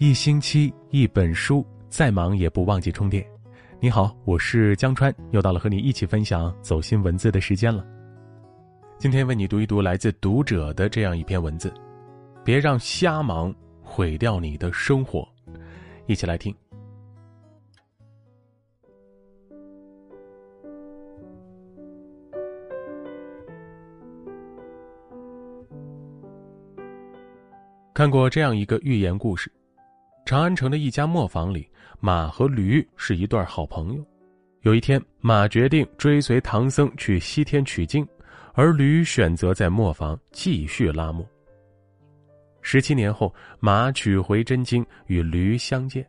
一星期一本书，再忙也不忘记充电。你好，我是江川，又到了和你一起分享走心文字的时间了。今天为你读一读来自读者的这样一篇文字：别让瞎忙毁掉你的生活。一起来听。看过这样一个寓言故事。长安城的一家磨坊里，马和驴是一对好朋友。有一天，马决定追随唐僧去西天取经，而驴选择在磨坊继续拉磨。十七年后，马取回真经，与驴相见。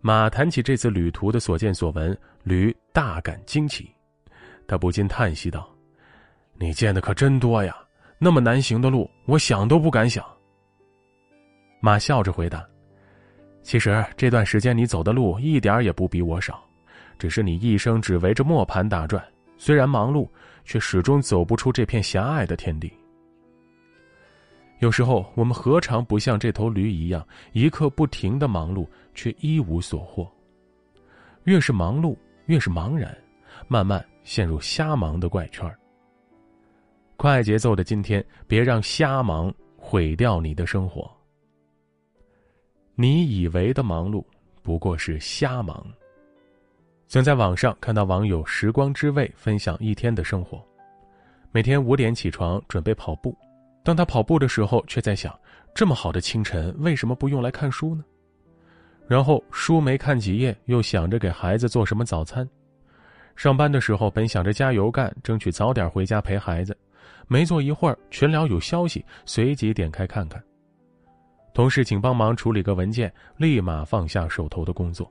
马谈起这次旅途的所见所闻，驴大感惊奇，他不禁叹息道：“你见的可真多呀！那么难行的路，我想都不敢想。”马笑着回答。其实这段时间你走的路一点也不比我少，只是你一生只围着磨盘打转，虽然忙碌，却始终走不出这片狭隘的天地。有时候我们何尝不像这头驴一样，一刻不停的忙碌，却一无所获。越是忙碌，越是茫然，慢慢陷入瞎忙的怪圈快节奏的今天，别让瞎忙毁掉你的生活。你以为的忙碌，不过是瞎忙。曾在网上看到网友“时光之味”分享一天的生活：每天五点起床准备跑步，当他跑步的时候，却在想：这么好的清晨，为什么不用来看书呢？然后书没看几页，又想着给孩子做什么早餐。上班的时候，本想着加油干，争取早点回家陪孩子，没坐一会儿，群聊有消息，随即点开看看。同事请帮忙处理个文件，立马放下手头的工作。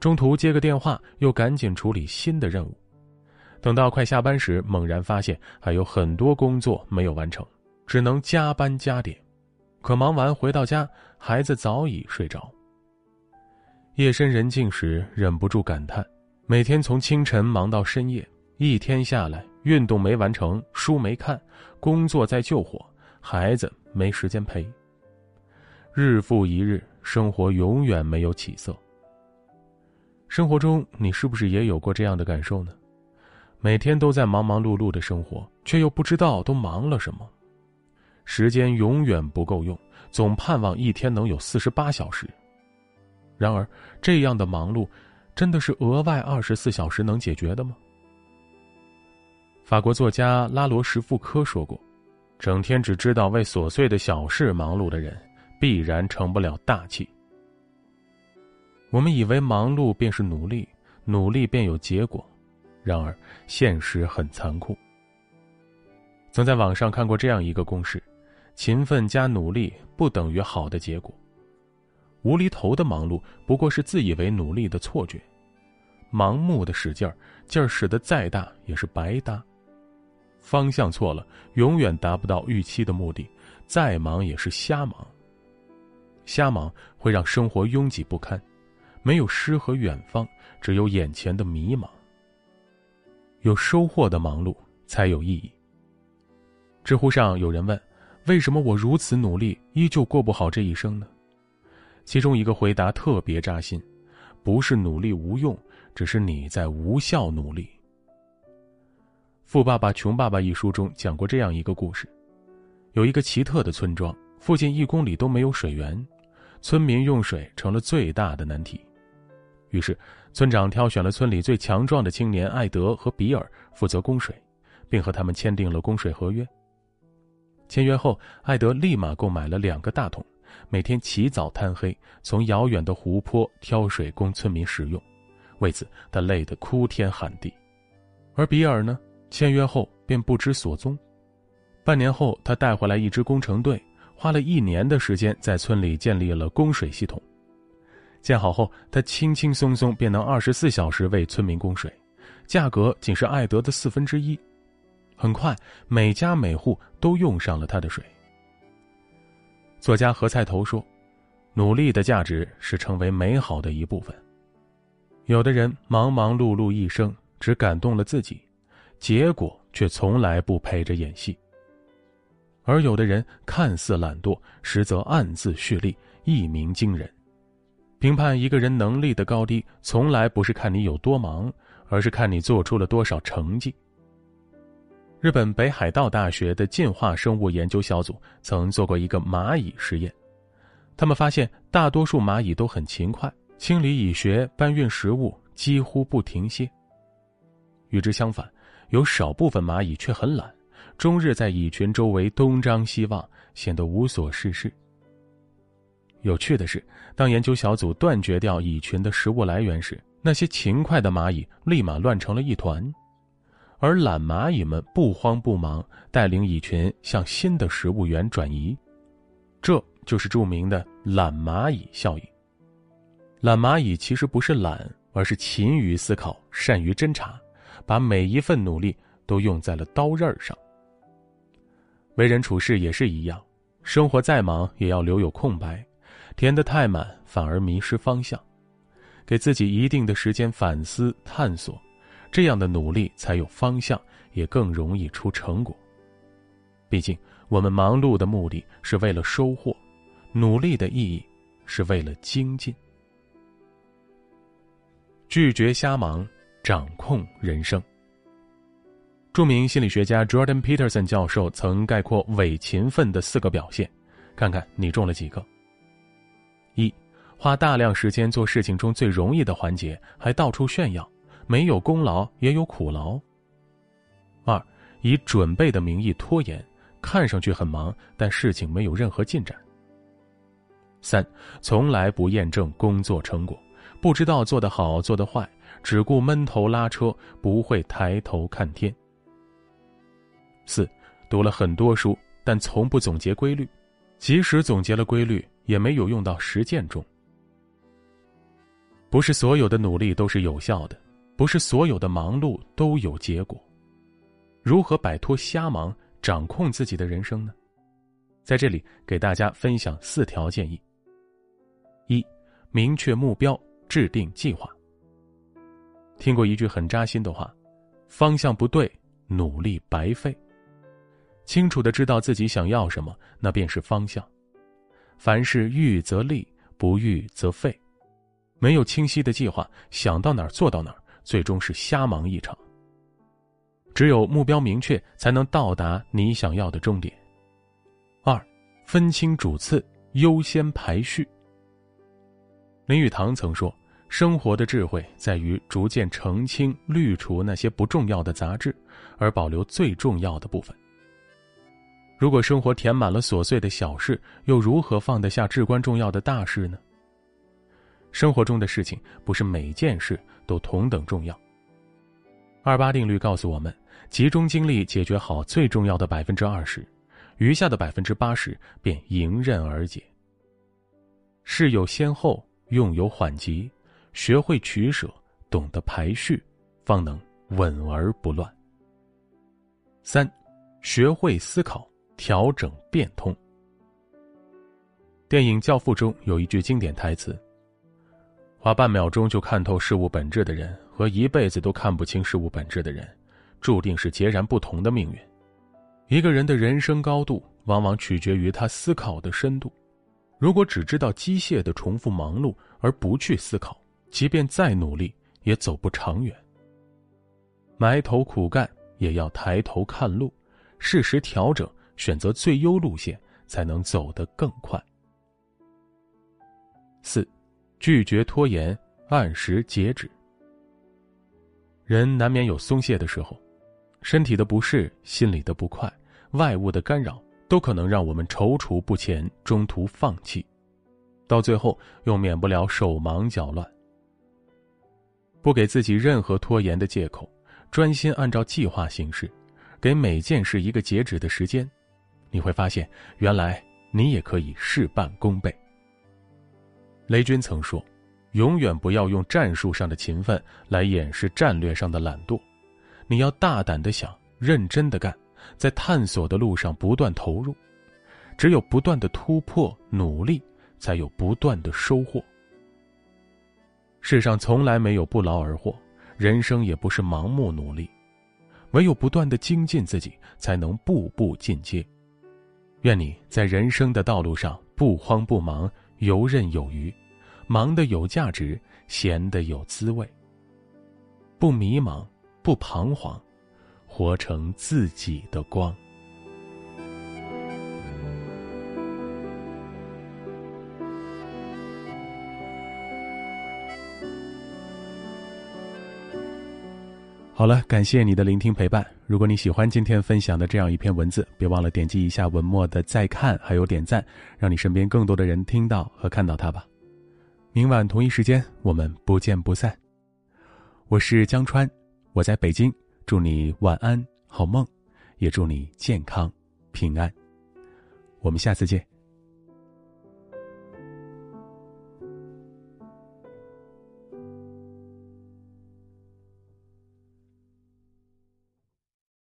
中途接个电话，又赶紧处理新的任务。等到快下班时，猛然发现还有很多工作没有完成，只能加班加点。可忙完回到家，孩子早已睡着。夜深人静时，忍不住感叹：每天从清晨忙到深夜，一天下来，运动没完成，书没看，工作在救火，孩子没时间陪。日复一日，生活永远没有起色。生活中，你是不是也有过这样的感受呢？每天都在忙忙碌碌的生活，却又不知道都忙了什么。时间永远不够用，总盼望一天能有四十八小时。然而，这样的忙碌，真的是额外二十四小时能解决的吗？法国作家拉罗什福科说过：“整天只知道为琐碎的小事忙碌的人。”必然成不了大器。我们以为忙碌便是努力，努力便有结果，然而现实很残酷。曾在网上看过这样一个公式：勤奋加努力不等于好的结果。无厘头的忙碌不过是自以为努力的错觉，盲目的使劲儿，劲儿使得再大也是白搭。方向错了，永远达不到预期的目的，再忙也是瞎忙。瞎忙会让生活拥挤不堪，没有诗和远方，只有眼前的迷茫。有收获的忙碌才有意义。知乎上有人问：“为什么我如此努力，依旧过不好这一生呢？”其中一个回答特别扎心：“不是努力无用，只是你在无效努力。”《富爸爸穷爸爸》一书中讲过这样一个故事：有一个奇特的村庄，附近一公里都没有水源。村民用水成了最大的难题，于是村长挑选了村里最强壮的青年艾德和比尔负责供水，并和他们签订了供水合约。签约后，艾德立马购买了两个大桶，每天起早贪黑从遥远的湖泊挑水供村民使用，为此他累得哭天喊地。而比尔呢，签约后便不知所踪，半年后他带回来一支工程队。花了一年的时间，在村里建立了供水系统。建好后，他轻轻松松便能二十四小时为村民供水，价格仅是艾德的四分之一。很快，每家每户都用上了他的水。作家何菜头说：“努力的价值是成为美好的一部分。有的人忙忙碌碌一生，只感动了自己，结果却从来不陪着演戏。”而有的人看似懒惰，实则暗自蓄力，一鸣惊人。评判一个人能力的高低，从来不是看你有多忙，而是看你做出了多少成绩。日本北海道大学的进化生物研究小组曾做过一个蚂蚁实验，他们发现大多数蚂蚁都很勤快，清理蚁穴、搬运食物几乎不停歇。与之相反，有少部分蚂蚁却很懒，终日在蚁群周围东张西望，显得无所事事。有趣的是，当研究小组断绝掉蚁群的食物来源时，那些勤快的蚂蚁立马乱成了一团，而懒蚂蚁们不慌不忙，带领蚁群向新的食物源转移。这就是著名的懒蚂蚁效应。懒蚂蚁其实不是懒，而是勤于思考，善于侦查，把每一份努力都用在了刀刃上。为人处事也是一样，生活再忙也要留有空白。填得太满，反而迷失方向。给自己一定的时间反思探索，这样的努力才有方向，也更容易出成果。毕竟，我们忙碌的目的是为了收获，努力的意义是为了精进。拒绝瞎忙，掌控人生。著名心理学家 Jordan Peterson 教授曾概括伪勤奋的四个表现，看看你中了几个。一，花大量时间做事情中最容易的环节，还到处炫耀，没有功劳也有苦劳。二，以准备的名义拖延，看上去很忙，但事情没有任何进展。三，从来不验证工作成果，不知道做得好做得坏，只顾闷头拉车，不会抬头看天。四，读了很多书，但从不总结规律，即使总结了规律。也没有用到实践中。不是所有的努力都是有效的，不是所有的忙碌都有结果。如何摆脱瞎忙，掌控自己的人生呢？在这里给大家分享四条建议：一、明确目标，制定计划。听过一句很扎心的话：“方向不对，努力白费。”清楚的知道自己想要什么，那便是方向。凡事预则立，不预则废。没有清晰的计划，想到哪儿做到哪儿，最终是瞎忙一场。只有目标明确，才能到达你想要的终点。二，分清主次，优先排序。林语堂曾说：“生活的智慧在于逐渐澄清、滤除那些不重要的杂质，而保留最重要的部分。”如果生活填满了琐碎的小事，又如何放得下至关重要的大事呢？生活中的事情不是每件事都同等重要。二八定律告诉我们，集中精力解决好最重要的百分之二十，余下的百分之八十便迎刃而解。事有先后，用有缓急，学会取舍，懂得排序，方能稳而不乱。三，学会思考。调整变通。电影《教父》中有一句经典台词：“花半秒钟就看透事物本质的人，和一辈子都看不清事物本质的人，注定是截然不同的命运。一个人的人生高度，往往取决于他思考的深度。如果只知道机械的重复忙碌，而不去思考，即便再努力，也走不长远。埋头苦干，也要抬头看路，适时调整。”选择最优路线，才能走得更快。四，拒绝拖延，按时截止。人难免有松懈的时候，身体的不适、心里的不快、外物的干扰，都可能让我们踌躇不前，中途放弃，到最后又免不了手忙脚乱。不给自己任何拖延的借口，专心按照计划行事，给每件事一个截止的时间。你会发现，原来你也可以事半功倍。雷军曾说：“永远不要用战术上的勤奋来掩饰战略上的懒惰，你要大胆的想，认真的干，在探索的路上不断投入。只有不断的突破、努力，才有不断的收获。世上从来没有不劳而获，人生也不是盲目努力，唯有不断的精进自己，才能步步进阶。”愿你在人生的道路上不慌不忙，游刃有余，忙得有价值，闲得有滋味。不迷茫，不彷徨，活成自己的光。好了，感谢你的聆听陪伴。如果你喜欢今天分享的这样一篇文字，别忘了点击一下文末的再看，还有点赞，让你身边更多的人听到和看到它吧。明晚同一时间，我们不见不散。我是江川，我在北京，祝你晚安好梦，也祝你健康平安。我们下次见。